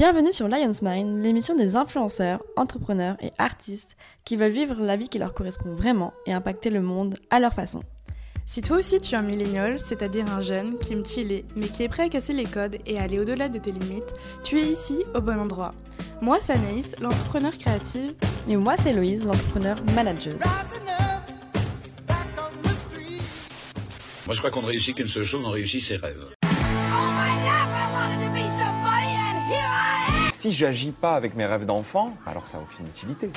Bienvenue sur Lion's Mind, l'émission des influenceurs, entrepreneurs et artistes qui veulent vivre la vie qui leur correspond vraiment et impacter le monde à leur façon. Si toi aussi tu es un millénial, c'est-à-dire un jeune qui aime chiller, mais qui est prêt à casser les codes et aller au-delà de tes limites, tu es ici au bon endroit. Moi, c'est Anaïs, l'entrepreneur créative. Et moi, c'est Loïse, l'entrepreneur manager. Moi, je crois qu'on ne réussit qu'une seule chose, on réussit ses rêves. Si j'agis pas avec mes rêves d'enfant, alors ça n'a aucune utilité.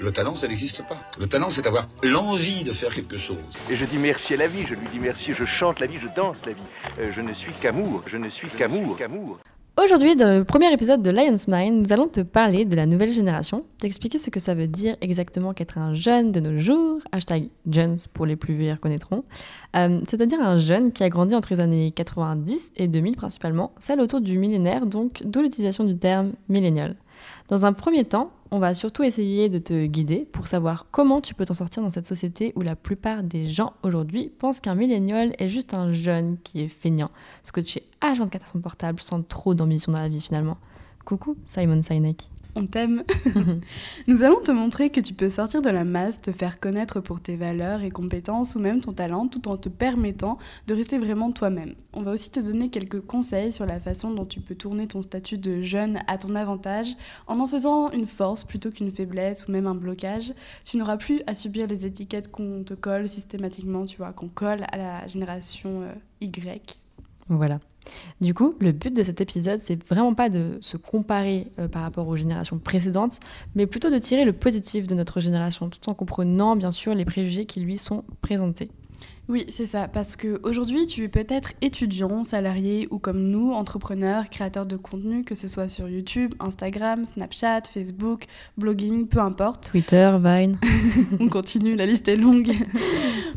Le talent, ça n'existe pas. Le talent, c'est avoir l'envie de faire quelque chose. Et je dis merci à la vie, je lui dis merci, je chante la vie, je danse la vie. Euh, je ne suis qu'amour, je ne suis qu'amour, qu'amour. Aujourd'hui, dans le premier épisode de Lion's Mind, nous allons te parler de la nouvelle génération, t'expliquer ce que ça veut dire exactement qu'être un jeune de nos jours, hashtag jeunes pour les plus vieux connaîtront, euh, c'est-à-dire un jeune qui a grandi entre les années 90 et 2000 principalement, celle autour du millénaire, donc d'où l'utilisation du terme millénial. Dans un premier temps, on va surtout essayer de te guider pour savoir comment tu peux t'en sortir dans cette société où la plupart des gens aujourd'hui pensent qu'un millénial est juste un jeune qui est feignant, scotché H24 à son portable sans trop d'ambition dans la vie finalement. Coucou Simon Sinek on t'aime. Nous allons te montrer que tu peux sortir de la masse, te faire connaître pour tes valeurs et compétences ou même ton talent tout en te permettant de rester vraiment toi-même. On va aussi te donner quelques conseils sur la façon dont tu peux tourner ton statut de jeune à ton avantage en en faisant une force plutôt qu'une faiblesse ou même un blocage. Tu n'auras plus à subir les étiquettes qu'on te colle systématiquement, tu vois, qu'on colle à la génération euh, Y. Voilà. Du coup, le but de cet épisode, c'est vraiment pas de se comparer euh, par rapport aux générations précédentes, mais plutôt de tirer le positif de notre génération, tout en comprenant bien sûr les préjugés qui lui sont présentés. Oui, c'est ça, parce qu'aujourd'hui, tu es peut-être étudiant, salarié ou comme nous, entrepreneur, créateur de contenu, que ce soit sur YouTube, Instagram, Snapchat, Facebook, blogging, peu importe. Twitter, Vine. On continue, la liste est longue.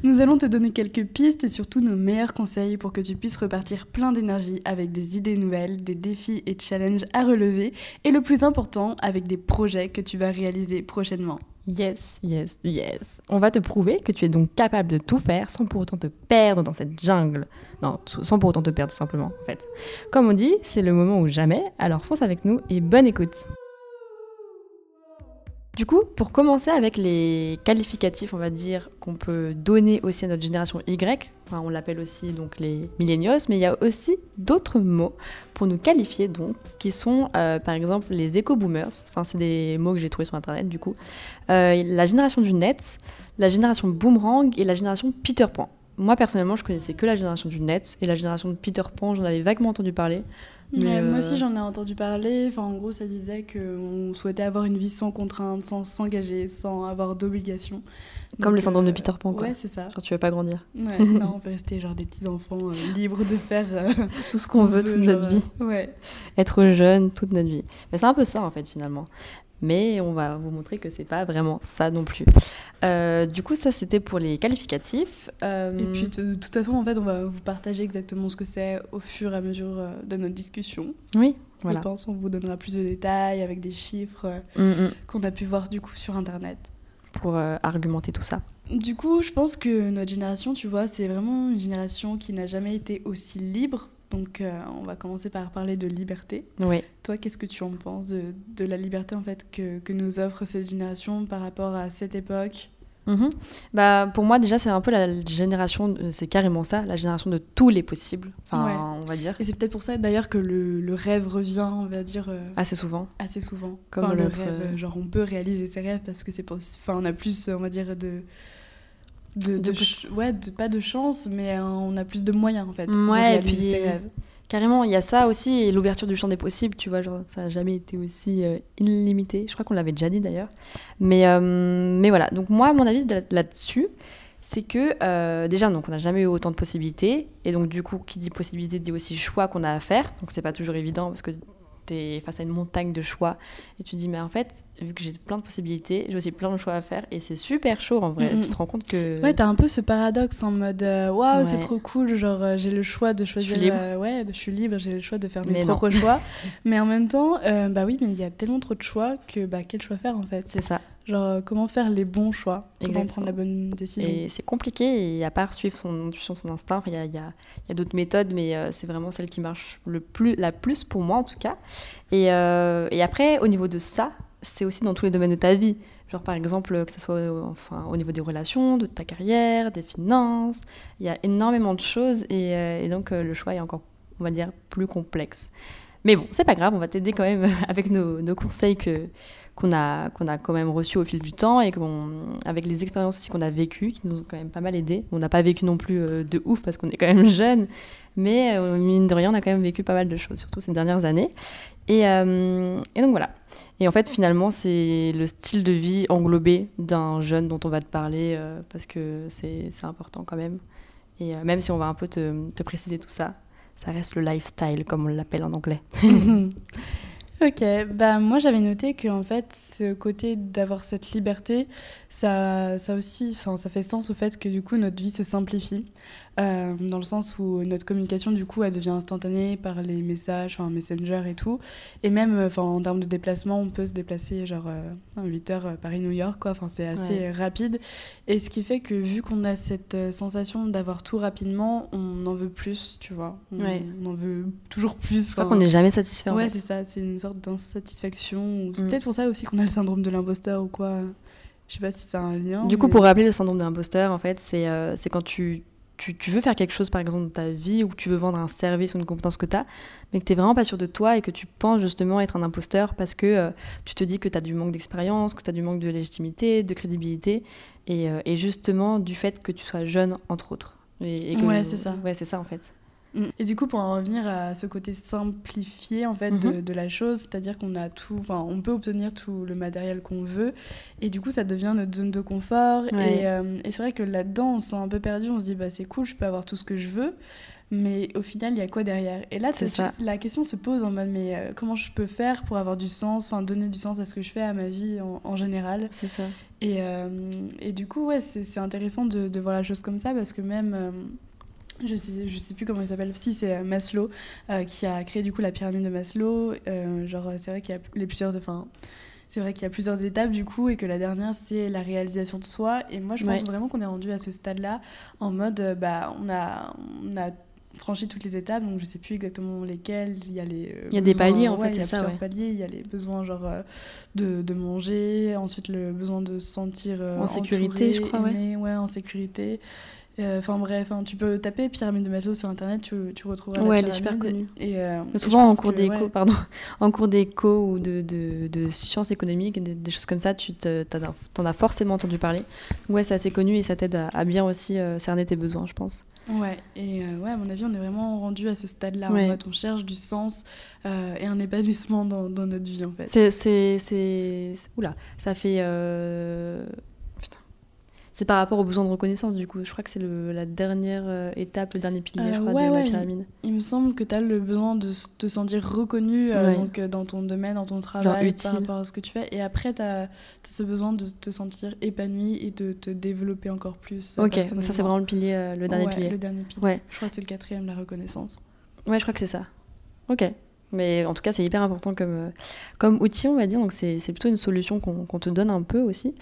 Nous allons te donner quelques pistes et surtout nos meilleurs conseils pour que tu puisses repartir plein d'énergie avec des idées nouvelles, des défis et challenges à relever et le plus important, avec des projets que tu vas réaliser prochainement. Yes, yes, yes. On va te prouver que tu es donc capable de tout faire sans pour autant te perdre dans cette jungle. Non, sans pour autant te perdre tout simplement, en fait. Comme on dit, c'est le moment ou jamais, alors fonce avec nous et bonne écoute. Du coup, pour commencer avec les qualificatifs, on va dire, qu'on peut donner aussi à notre génération Y, on l'appelle aussi donc les millennials, mais il y a aussi d'autres mots pour nous qualifier donc, qui sont euh, par exemple les éco-boomers, enfin c'est des mots que j'ai trouvés sur internet du coup, euh, la génération du net, la génération boomerang et la génération Peter Pan. Moi personnellement, je connaissais que la génération du net et la génération de Peter Pan, j'en avais vaguement entendu parler. Mais Moi aussi, euh, j'en ai entendu parler. Enfin, en gros, ça disait qu'on souhaitait avoir une vie sans contrainte, sans s'engager, sans avoir d'obligations. Comme le syndrome de euh, Peter Pan, quoi. Ouais, c'est ça. Genre, tu veux pas grandir. Ouais, non, on peut rester genre des petits enfants euh, libres de faire tout ce qu'on veut, toute notre vie. Ouais. Être jeune toute notre vie. Mais c'est un peu ça, en fait, finalement mais on va vous montrer que c'est pas vraiment ça non plus. Euh, du coup, ça c'était pour les qualificatifs. Euh, et puis de, toute façon, en fait, on va vous partager exactement ce que c'est au fur et à mesure euh, de notre discussion. Oui, voilà. Je pense on vous donnera plus de détails avec des chiffres mm, mm. qu'on a pu voir du coup sur internet pour argumenter tout ça. Du coup, je pense que notre génération, tu vois, c'est vraiment une génération qui n'a jamais été aussi libre donc, euh, on va commencer par parler de liberté. Oui. Toi, qu'est-ce que tu en penses de, la liberté en fait que, que, nous offre cette génération par rapport à cette époque? Mhm. bah, pour moi, déjà, c'est un peu la génération, c'est carrément ça, la génération de tous les possibles, enfin, on va dire. Et c'est peut-être pour ça d'ailleurs que le, le, rêve revient, on va dire. Euh, assez souvent. Assez souvent. Comme le notre... rêve, euh, genre on peut réaliser ses rêves parce que c'est enfin, on a plus, on va dire, de de, ouais, pas de chance, mais on a plus de moyens en fait. Ouais, et puis carrément, il y a ça aussi et l'ouverture du champ des possibles, tu vois, genre ça n'a jamais été aussi euh, illimité. Je crois qu'on l'avait déjà dit d'ailleurs. Mais, euh, mais voilà, donc moi, mon avis là-dessus, c'est que euh, déjà, donc on n'a jamais eu autant de possibilités et donc du coup, qui dit possibilité dit aussi choix qu'on a à faire. Donc c'est pas toujours évident parce que tu face à une montagne de choix et tu te dis mais en fait vu que j'ai plein de possibilités j'ai aussi plein de choix à faire et c'est super chaud en vrai. Tu te rends compte que ouais t'as un peu ce paradoxe en mode euh, waouh c'est trop cool genre euh, j'ai le choix de choisir je euh, ouais je suis libre j'ai le choix de faire mes propres choix. Mais en même temps bah oui mais il y a tellement trop de choix que bah quel choix faire en fait? C'est ça Genre, comment faire les bons choix Comment Exactement. prendre la bonne décision Et c'est compliqué, et à part suivre son intuition, son instinct, il y a, il y a- il y a d'autres méthodes, mais euh, c'est vraiment celle qui marche le plus, la plus pour moi en tout cas. Et, euh, et après, au niveau de ça, c'est aussi dans tous les domaines de ta vie. Genre par exemple, que ce soit euh, enfin, au niveau des relations, de ta carrière, des finances, il y a énormément de choses, et, euh, et donc euh, le choix est encore, on va dire, plus complexe. Mais bon, c'est pas grave, on va t'aider quand même avec nos, nos conseils que qu'on a, qu'on a quand même reçus au fil du temps et avec les expériences aussi qu'on a vécues, qui nous ont quand même pas mal aidés. On n'a pas vécu non plus euh, de ouf parce qu'on est quand même jeune, mais euh, mine de rien, on a quand même vécu pas mal de choses, surtout ces dernières années. Et, euh, et donc voilà. Et en fait, finalement, c'est le style de vie englobé d'un jeune dont on va te parler parce que c'est important quand même. Et même si on va un peu te préciser tout ça, ça reste le lifestyle, comme on l'appelle en anglais. Ok, bah moi j'avais noté que en fait ce côté d'avoir cette liberté, ça, ça aussi, enfin, ça fait sens au fait que du coup notre vie se simplifie, euh, dans le sens où notre communication du coup elle devient instantanée par les messages, enfin Messenger et tout, et même enfin en termes de déplacement on peut se déplacer genre euh, 8 heures euh, Paris New York quoi, enfin c'est assez Ouais. euh, rapide, et ce qui fait que vu qu'on a cette euh, sensation d'avoir tout rapidement, on en veut plus, tu vois, on, Ouais. on en veut toujours plus. Je crois qu'on n'est jamais satisfait. Ouais, c'est ça, c'est une sorte d'insatisfaction. C'est Mm. peut-être pour ça aussi qu'on a le syndrome de l'imposteur ou quoi. Je sais pas si c'est un lien. Du coup, pour rappeler le syndrome de l'imposteur, en fait, c'est euh, quand tu, tu, tu veux faire quelque chose, par exemple, dans ta vie, ou que tu veux vendre un service ou une compétence que tu as, mais que tu n'es vraiment pas sûr de toi et que tu penses justement être un imposteur parce que euh, tu te dis que tu as du manque d'expérience, que tu as du manque de légitimité, de crédibilité, et, euh, et justement du fait que tu sois jeune, entre autres. Et, et que- Ouais, c'est ça. Ouais, c'est ça, en fait. Mm. Et du coup, pour en revenir à ce côté simplifié en fait de, Mhm. de la chose, c'est-à-dire qu'on a tout, on peut obtenir tout le matériel qu'on veut, et du coup, ça devient notre zone de confort. Ouais. Et, euh, et c'est vrai que là-dedans, on se sent un peu perdu. On se dit, bah c'est cool, je peux avoir tout ce que je veux. Mais au final, il y a quoi derrière? Et là, la question se pose en mode, mais euh, comment je peux faire pour avoir du sens, enfin donner du sens à ce que je fais, à ma vie en, en général? C'est ça. Et, euh, et du coup, ouais, c'est c'est intéressant de, de voir la chose comme ça parce que même, je sais, je sais plus comment il s'appelle, si c'est euh, Maslow euh, qui a créé du coup la pyramide de Maslow. Euh, genre, c'est vrai qu'il y a les plusieurs, enfin, c'est vrai qu'il y a plusieurs étapes du coup et que la dernière c'est la réalisation de soi. Et moi, je pense Ouais. vraiment qu'on est rendu à ce stade-là en mode, bah, on a, on a franchi toutes les étapes, donc je sais plus exactement lesquelles. Il y a les. Il y a des paliers, en ouais, fait, Il y a plusieurs ouais. paliers. Il y a les besoins genre de, de manger, ensuite le besoin de se sentir En sécurité, je crois, ouais, en sécurité. Euh, Enfin bref, hein, tu peux taper pyramide de Maslow sur internet, tu, tu retrouveras Ouais, la elle est super pyramide. Et, euh, et Souvent en cours d'éco, ouais, pardon, en cours d'éco ou de, de, de sciences économiques, des, des choses comme ça, tu te- t'en as, forcément entendu parler. Ouais, c'est assez connu et ça t'aide à, à bien aussi euh, cerner tes besoins, je pense. Ouais, et euh, ouais, à mon avis, on est vraiment rendu à ce stade-là. Ouais. En on cherche du sens euh, et un épanouissement dans, dans notre vie, en fait. C'est, oula, ça fait, euh, c'est par rapport aux besoins de reconnaissance du coup. Je crois que c'est le, la dernière euh, étape, le dernier pilier, je Euh, crois, ouais, de ouais, la pyramide. Il me semble que tu as le besoin de te sentir reconnu euh, Ouais. donc, euh, dans ton domaine, dans ton travail, par rapport à ce que tu fais. Et après, tu as, ce besoin de te sentir épanoui et de te développer encore plus. Ok, ça c'est vraiment le pilier, euh, le dernier pilier. Le dernier pilier. Ouais. Je crois que c'est le quatrième, la reconnaissance. Ouais, je crois que c'est ça. Ok. Mais en tout cas, c'est hyper important comme, euh, comme outil, on va dire. Donc, c'est plutôt une solution qu'on qu'on te donne un peu aussi.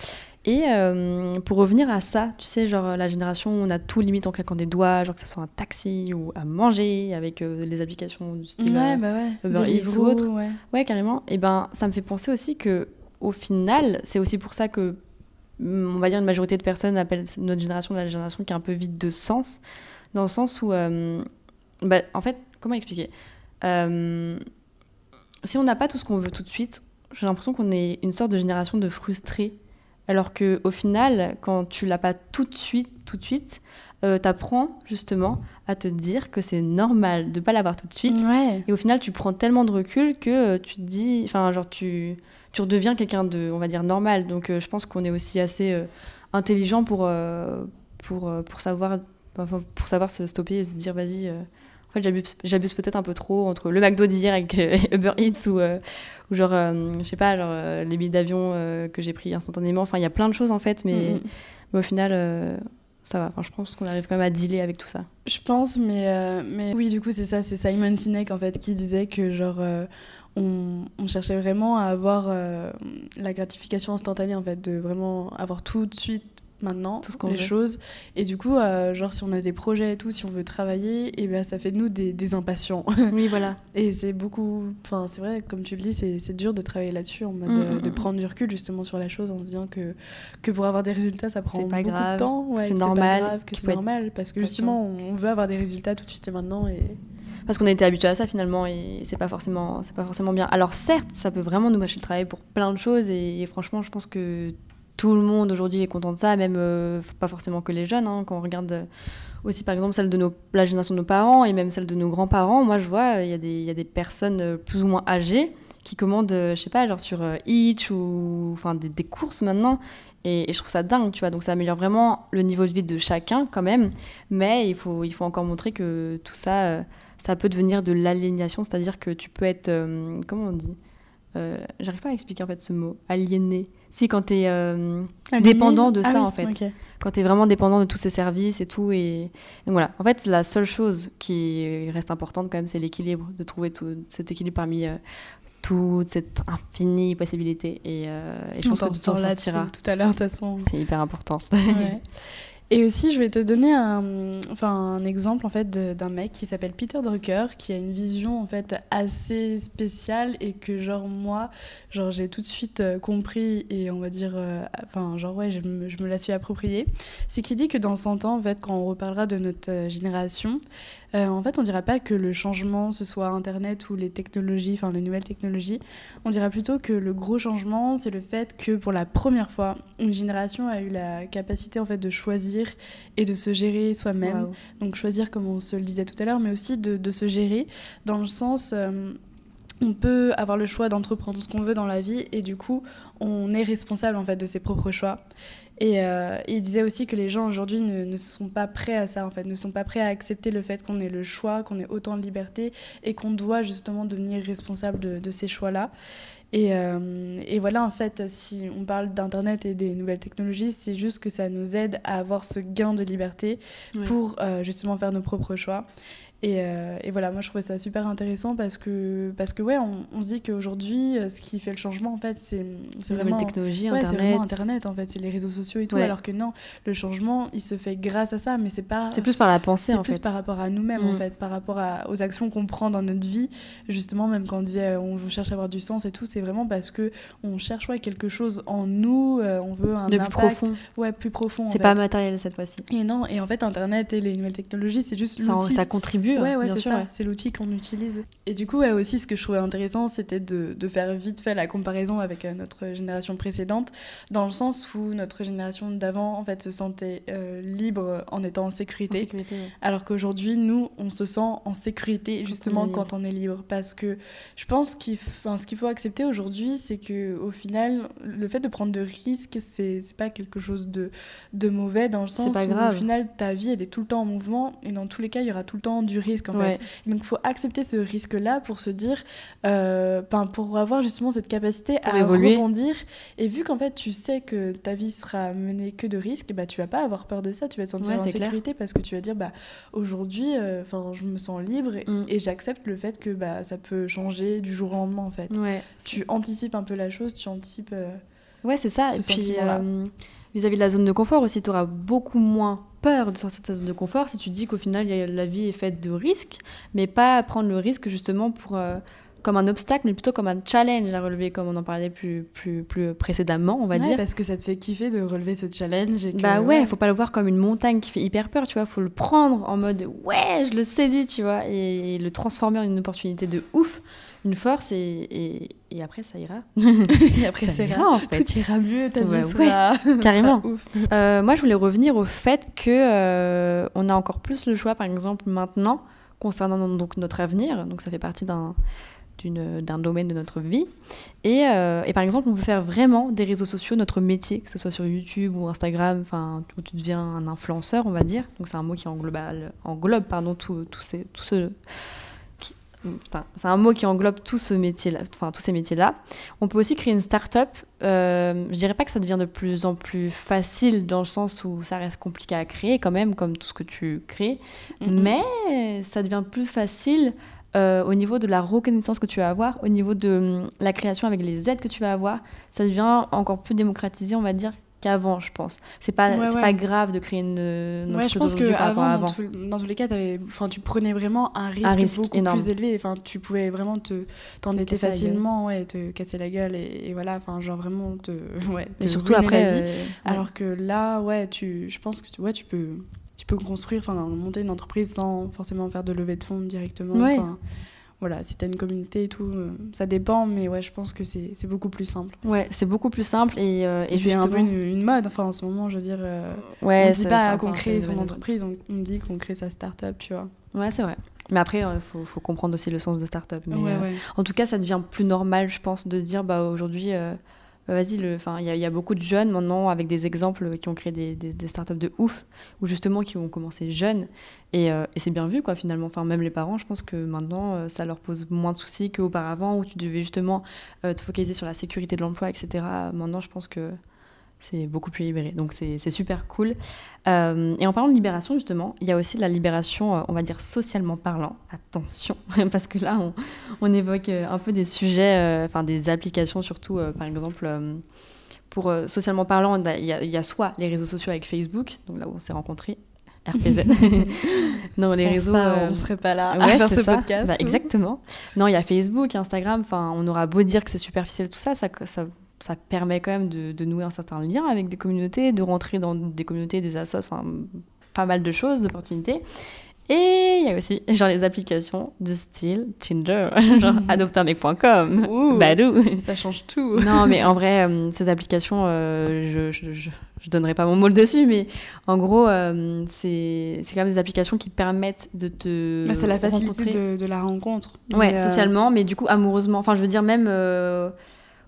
Et euh, pour revenir à ça, tu sais, genre la génération où on a tout limite en claquant des doigts, genre que ce soit un taxi ou à manger avec euh, les applications du style. ouais, euh, bah ouais. Uber Eats ou autre. Ouais. Ouais, carrément. Et ben, ça me fait penser aussi que, au final, c'est aussi pour ça que, on va dire, une majorité de personnes appellent notre génération la génération qui est un peu vide de sens, dans le sens où, bah, en fait, comment expliquer? Euh, Si on n'a pas tout ce qu'on veut tout de suite, j'ai l'impression qu'on est une sorte de génération de frustrés. Alors que, au final, quand tu l'as pas tout de suite, tout de suite, euh, t'apprends justement à te dire que c'est normal de pas l'avoir tout de suite Ouais. et au final, tu prends tellement de recul que euh, tu te dis, enfin, genre, tu, tu redeviens quelqu'un de, on va dire, normal. Donc, euh, je pense qu'on est aussi assez intelligent pour, pour, pour, savoir, pour savoir se stopper et se dire, vas-y, en fait, j'abuse, peut-être un peu trop entre le McDo d'hier avec euh, Uber Eats ou, euh, ou genre, euh, je sais pas, genre, les billets d'avion que j'ai pris instantanément. Enfin, il y a plein de choses, en fait, mais, Mm, mm. mais au final, ça va. Enfin, je pense qu'on arrive quand même à dealer avec tout ça. Je pense, mais, euh, mais oui, du coup, c'est ça, c'est Simon Sinek en fait qui disait que genre euh, on, on cherchait vraiment à avoir euh, la gratification instantanée, en fait, de vraiment avoir tout de suite maintenant Tout ce les veut. choses et du coup euh, genre si on a des projets et tout si on veut travailler et ben ça fait de nous des, des impatients Oui, voilà. et c'est beaucoup enfin c'est vrai comme tu le dis c'est dur de travailler là-dessus en mode Mm, euh, mm, de mm. prendre du recul justement sur la chose en se disant que que pour avoir des résultats ça prend pas beaucoup grave, de temps ouais, c'est normal, pas grave, que qu'il c'est être normal parce que justement on veut avoir des résultats tout de suite et maintenant et Parce qu'on a été habitué à ça finalement et c'est pas forcément c'est pas forcément bien. Alors certes, ça peut vraiment nous mâcher le travail pour plein de choses et franchement, je pense que tout le monde aujourd'hui est content de ça, même euh, pas forcément que les jeunes. hein. quand on regarde euh, aussi par exemple celle de nos, la génération de nos parents et même celle de nos grands-parents, moi je vois il y, a des- personnes euh, plus ou moins âgées qui commandent, je sais pas, genre sur Itch ou des, courses maintenant. Et, et je trouve ça dingue, tu vois. Donc ça améliore vraiment le niveau de vie de chacun quand même. Mais il faut, il faut encore montrer que tout ça, ça peut devenir de l'aliénation, c'est-à-dire que tu peux être, comment on dit J'arrive pas à expliquer en fait ce mot, aliéné. Si quand tu es dépendant de Ah ça oui, en fait, quand tu es vraiment dépendant de tous ces services et tout. Et donc voilà, en fait la seule chose qui reste importante quand même, c'est l'équilibre, de trouver tout cet équilibre parmi euh, toute cette infinie possibilité. Et, euh, et je pense que tu t'en sortiras. tout à l'heure de toute façon C'est hyper important. Ouais. Et aussi, je vais te donner un, enfin, un exemple en fait d'un mec qui s'appelle Peter Drucker, qui a une vision en fait assez spéciale et que genre moi, genre j'ai tout de suite euh, compris et on va dire, euh, enfin genre ouais, je me, je me la suis appropriée. C'est qu'il dit que dans 100 ans en fait, quand on reparlera de notre euh, génération, euh, en fait, on dira pas que le changement, ce soit Internet ou les technologies, enfin les nouvelles technologies. On dira plutôt que le gros changement, c'est le fait que pour la première fois, une génération a eu la capacité en fait de choisir et de se gérer soi-même. Donc choisir, comme on se le disait tout à l'heure, mais aussi de, de se gérer dans le sens. euh, on peut avoir le choix d'entreprendre ce qu'on veut dans la vie et du coup, on est responsable en fait de ses propres choix. Et, euh, et il disait aussi que les gens aujourd'hui ne, ne sont pas prêts à ça, en fait, ne sont pas prêts à accepter le fait qu'on ait le choix, qu'on ait autant de liberté et qu'on doit justement devenir responsable de, de ces choix-là. Et, euh, et voilà, en fait, si on parle d'Internet et des nouvelles technologies, c'est juste que ça nous aide à avoir ce gain de liberté Ouais. pour euh, justement faire nos propres choix. Et, euh, et voilà, moi je trouvais ça super intéressant parce que, parce que ouais, on, on se dit qu'aujourd'hui, euh, ce qui fait le changement, en fait, c'est c'est C'est vraiment... nouvelles technologies, Ouais, c'est Internet. vraiment Internet en fait, c'est les réseaux sociaux et tout, Ouais. alors que non, le changement il se fait grâce à ça, mais c'est pas. C'est plus par la pensée c'est en plus fait. par rapport à nous-mêmes en Mm. fait, par rapport à- aux actions qu'on prend dans notre vie. Justement, même quand on disait euh, on cherche à avoir du sens et tout, c'est vraiment parce que on cherche ouais, quelque chose en nous, euh, on veut un De plus impact profond. ouais, plus profond. C'est pas matériel cette fois-ci. Et non, et en fait, Internet et les nouvelles technologies, c'est juste Ça, ça contribue, Ouais, ouais, c'est ça. ouais. C'est l'outil qu'on utilise. Et du coup, ouais, aussi, ce que je trouvais intéressant, c'était de, de faire vite fait la comparaison avec euh, notre génération précédente, dans le sens où notre génération d'avant, en fait, se sentait euh, libre en étant en En sécurité. Alors qu'aujourd'hui, nous, on se sent en sécurité justement quand on est libre. Parce que je pense qu'il ce qu'il faut accepter aujourd'hui, c'est que au final, le fait de prendre de risques, c'est pas quelque chose de, de mauvais dans le sens pas où grave. au final, ta vie, elle est tout le temps en mouvement et dans tous les cas, il y aura tout le temps du risque en Ouais. fait. Donc, il faut accepter ce risque-là pour se dire, euh, ben, pour avoir justement cette capacité Pour à évoluer. rebondir. Et vu qu'en fait, tu sais que ta vie sera menée que de risques, bah, tu vas pas avoir peur de ça. Tu vas te sentir Ouais, en clair. sécurité parce que tu vas dire, bah, aujourd'hui, euh, je me sens libre et, Mm. et j'accepte le fait que bah, ça peut changer du jour au lendemain en fait. Ouais. Tu anticipes un peu la chose, tu anticipes. euh, Ouais, c'est ça. ce Et puis, vis-à-vis de la zone de confort aussi, tu auras beaucoup moins peur de sortir de ta zone de confort si tu dis qu'au final, la vie est faite de risques, mais pas prendre le risque justement pour, euh, comme un obstacle, mais plutôt comme un challenge à relever, comme on en parlait plus, plus, plus précédemment, on va ouais, dire. parce que ça te fait kiffer de relever ce challenge. Et que, Bah ouais, faut pas le voir comme une montagne qui fait hyper peur, tu vois. Faut le prendre en mode ouais, je le saisis, tu vois, et, le transformer en une opportunité de ouf, une force, et, et, et après ça ira. et après, Ça ira, en fait. Tout ira mieux, ta Ouais, vie sera, carrément. sera ouf. Euh, moi, je voulais revenir au fait que euh, on a encore plus le choix, par exemple, maintenant, concernant donc notre avenir. Donc, ça fait partie d'un d'un domaine de notre vie. Et, euh, et par exemple, on peut faire vraiment des réseaux sociaux notre métier, que ce soit sur YouTube ou Instagram, enfin, où tu deviens un influenceur, on va dire. Donc, c'est un mot qui englobe, englobe pardon, tout, tout, ces, tout ce... enfin, c'est un mot qui englobe tout ce métier-là, enfin, tous ces métiers-là. On peut aussi créer une start-up. Euh, je dirais pas que ça devient de plus en plus facile dans le sens où ça reste compliqué à créer quand même, comme tout ce que tu crées, Mhm. mais ça devient plus facile euh, au niveau de la reconnaissance que tu vas avoir, au niveau de hum, la création avec les aides que tu vas avoir, ça devient encore plus démocratisé, on va dire, qu'avant, je pense. C'est pas, Ouais, pas grave de créer une, une Ouais, je pense que aujourd'hui par rapport à avant, avant. dans, tout- dans tous les cas, tu prenais vraiment un risque, risque beaucoup énorme. plus élevé. Enfin, tu pouvais vraiment te t'endetter facilement, ouais, te casser la gueule et, et voilà, enfin, genre vraiment te, ouais, Et te surtout après. la vie. euh. Alors que là, ouais, tu, je pense que tu, ouais, tu peux, tu peux construire, enfin, monter une entreprise sans forcément faire de levée de fonds directement. Ouais. Voilà, si t'as une communauté et tout, euh, ça dépend, mais ouais, je pense que c'est beaucoup plus simple. Ouais, c'est beaucoup plus simple et, euh, et c'est un peu justement- une, une mode, enfin, en ce moment, je veux dire, euh, Ouais, on dit ça- pas qu'on crée son entreprise, on, on dit qu'on crée sa start-up, tu vois. Ouais, c'est vrai. Mais après, il faut, faut comprendre aussi le sens de start-up. Mais, ouais, euh, ouais. En tout cas, ça devient plus normal, je pense, de se dire, bah aujourd'hui, euh, vas-y, le- enfin, il y, a- beaucoup de jeunes maintenant avec des exemples qui ont créé des, des, des startups de ouf, ou justement qui ont commencé jeunes, et, euh, c'est bien vu, quoi, finalement. Enfin, même les parents, je pense que maintenant, euh, ça leur pose moins de soucis qu'auparavant, où tu devais justement euh, te focaliser sur la sécurité de l'emploi, etc. Maintenant, je pense que c'est beaucoup plus libéré. Donc c'est super cool. Euh, et en parlant de libération, justement, il y a aussi la libération, euh, on va dire socialement parlant. Attention, parce que là, on, on évoque euh, un peu des sujets, euh, enfin des applications surtout, euh, par exemple. pour socialement parlant, il y, a- il y a soit les réseaux sociaux avec Facebook, donc là où on s'est rencontrés, RPZ. non, les réseaux. ça, on serait pas là à Ouais, faire c'est ce ça. podcast. Bah, ou- exactement. Non, il y a Facebook, Instagram. Enfin, on aura beau dire que c'est superficiel tout ça, ça, ça, ça permet quand même de, de nouer un certain lien avec des communautés, de rentrer dans des communautés, des assos, enfin, pas mal de choses, d'opportunités. Et il y a aussi genre les applications de style Tinder, genre adoptamec.com, Ouh, Badoo. Ça change tout. Non, mais en vrai, euh, ces applications, euh, je, je, je, je donnerai pas mon mot dessus, mais en gros, euh, c'est c'est quand même des applications qui permettent de te. Bah, c'est la facilité de, de la rencontre. Ouais, euh, socialement, mais du coup, amoureusement. Enfin, je veux dire, même euh,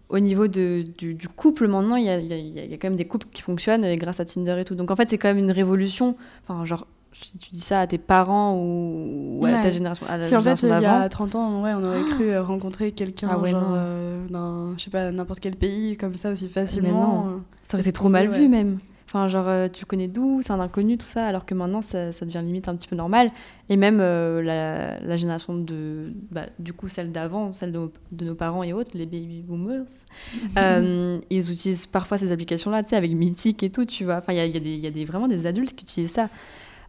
au niveau de, du, du couple, maintenant, il y a, y a- y a quand même des couples qui fonctionnent euh, grâce à Tinder et tout. Donc, en fait, c'est quand même une révolution. Enfin, genre, si tu dis ça à tes parents ou, ou à ta génération, à la Si en fait, génération il y a 30 ans, ouais, on aurait cru euh, rencontrer quelqu'un Ah ouais, non. euh, d'un, je sais pas, n'importe quel pays comme ça aussi facilement. non. euh. Ça aurait été trop mal vu même. Enfin, genre, euh, tu connais d'où, c'est un inconnu, tout ça, alors que maintenant, ça, ça devient limite un petit peu normal. Et même euh, la, la génération de. Bah, du coup, celle d'avant, celle de, nos- de nos parents et autres, les baby boomers, euh, ils utilisent parfois ces applications-là, tu sais, avec Mythique et tout, tu vois. Enfin, il y a, y a des- y a des, vraiment des adultes qui utilisent ça.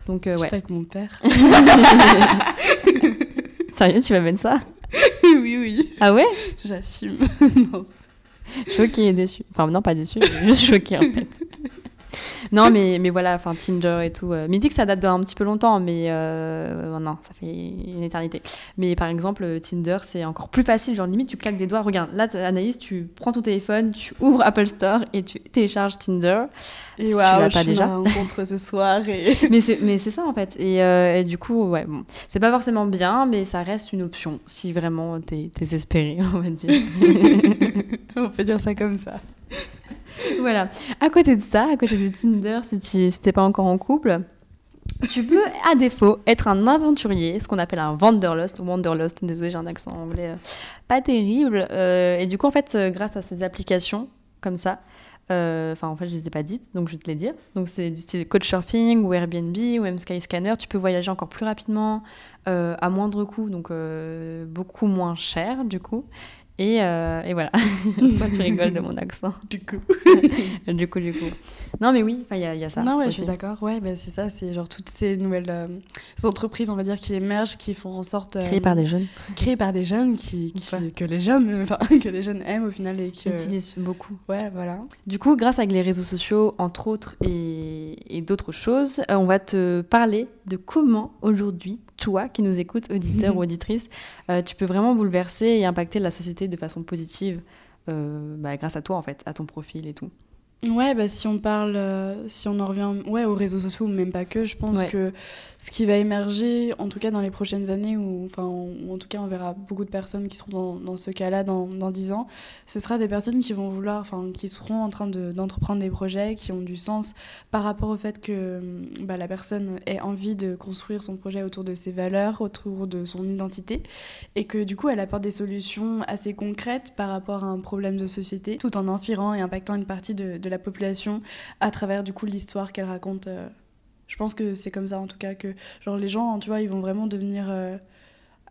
Donc, ouais. J'étais avec mon père. Sérieux, tu m'amènes ça? Oui, oui, Ah ouais? J'assume. Non. Choquée et déçue. Enfin, non, pas déçue, juste choquée en fait. Non, mais, mais voilà, enfin Tinder et tout. Euh, Mythique, ça date d'un petit peu longtemps, mais euh, non, ça fait une éternité. Mais par exemple, euh, Tinder, c'est encore plus facile. Genre, limite, tu claques des doigts. Regarde, là, Anaïs, tu prends ton téléphone, tu ouvres Apple Store et tu télécharges Tinder. Et Si tu l'as je pas suis déjà. rencontre ce soir et mais c'est mais c'est ça en fait. Et, euh, et du coup, ouais, bon, c'est pas forcément bien, mais ça reste une option si vraiment t'es désespéré, on va dire. on peut dire ça comme ça. Voilà. À côté de ça, à côté de Tinder, si tu si pas encore en couple, tu peux, à défaut, être un aventurier, ce qu'on appelle un wanderlust. Wanderlust, désolé, j'ai un accent anglais euh, pas terrible. Euh, et du coup, en fait, euh, grâce à ces applications comme ça, enfin, en fait, je les ai pas dites, donc je vais te les dire. Donc, c'est du style Couchsurfing ou Airbnb ou même Skyscanner. Tu peux voyager encore plus rapidement, à moindre coût, donc beaucoup moins cher, du coup. Et, euh, et voilà. Toi, tu rigoles de mon accent. Du coup. du coup, du coup. Non, mais oui, il y, y a ça. non, ouais, je suis d'accord. Ouais, bah, c'est ça, c'est genre toutes ces nouvelles euh, entreprises, on va dire, qui émergent, qui font en sorte. euh, Créé par des jeunes. créées par des jeunes qui, qui- Ouais. que les jeunes, euh, que les jeunes aiment au final et Qui utilisent beaucoup. Ouais, voilà. Du coup, grâce avec les réseaux sociaux, entre autres, et, et d'autres choses, euh, on va te parler de comment aujourd'hui, toi qui nous écoutes, auditeur ou auditrice, euh, tu peux vraiment bouleverser et impacter la société de façon positive euh, bah, grâce à toi, en fait, à ton profil et tout. Ouais, bah, si on parle, euh, si on en revient ouais, aux réseaux sociaux, ou même pas que, je pense Ouais. que ce qui va émerger, en tout cas dans les prochaines années, ou, enfin, ou en tout cas on verra beaucoup de personnes qui seront dans, dans ce cas-là dans, dans 10 ans, ce sera des personnes qui vont vouloir, enfin, qui seront en train de- d'entreprendre des projets qui ont du sens par rapport au fait que bah, la personne ait envie de construire son projet autour de ses valeurs, autour de son identité, et que du coup elle apporte des solutions assez concrètes par rapport à un problème de société, tout en inspirant et impactant une partie de, de la population à travers du coup l'histoire qu'elle raconte. euh. Je pense que c'est comme ça en tout cas que genre les gens, tu vois, ils vont vraiment devenir euh,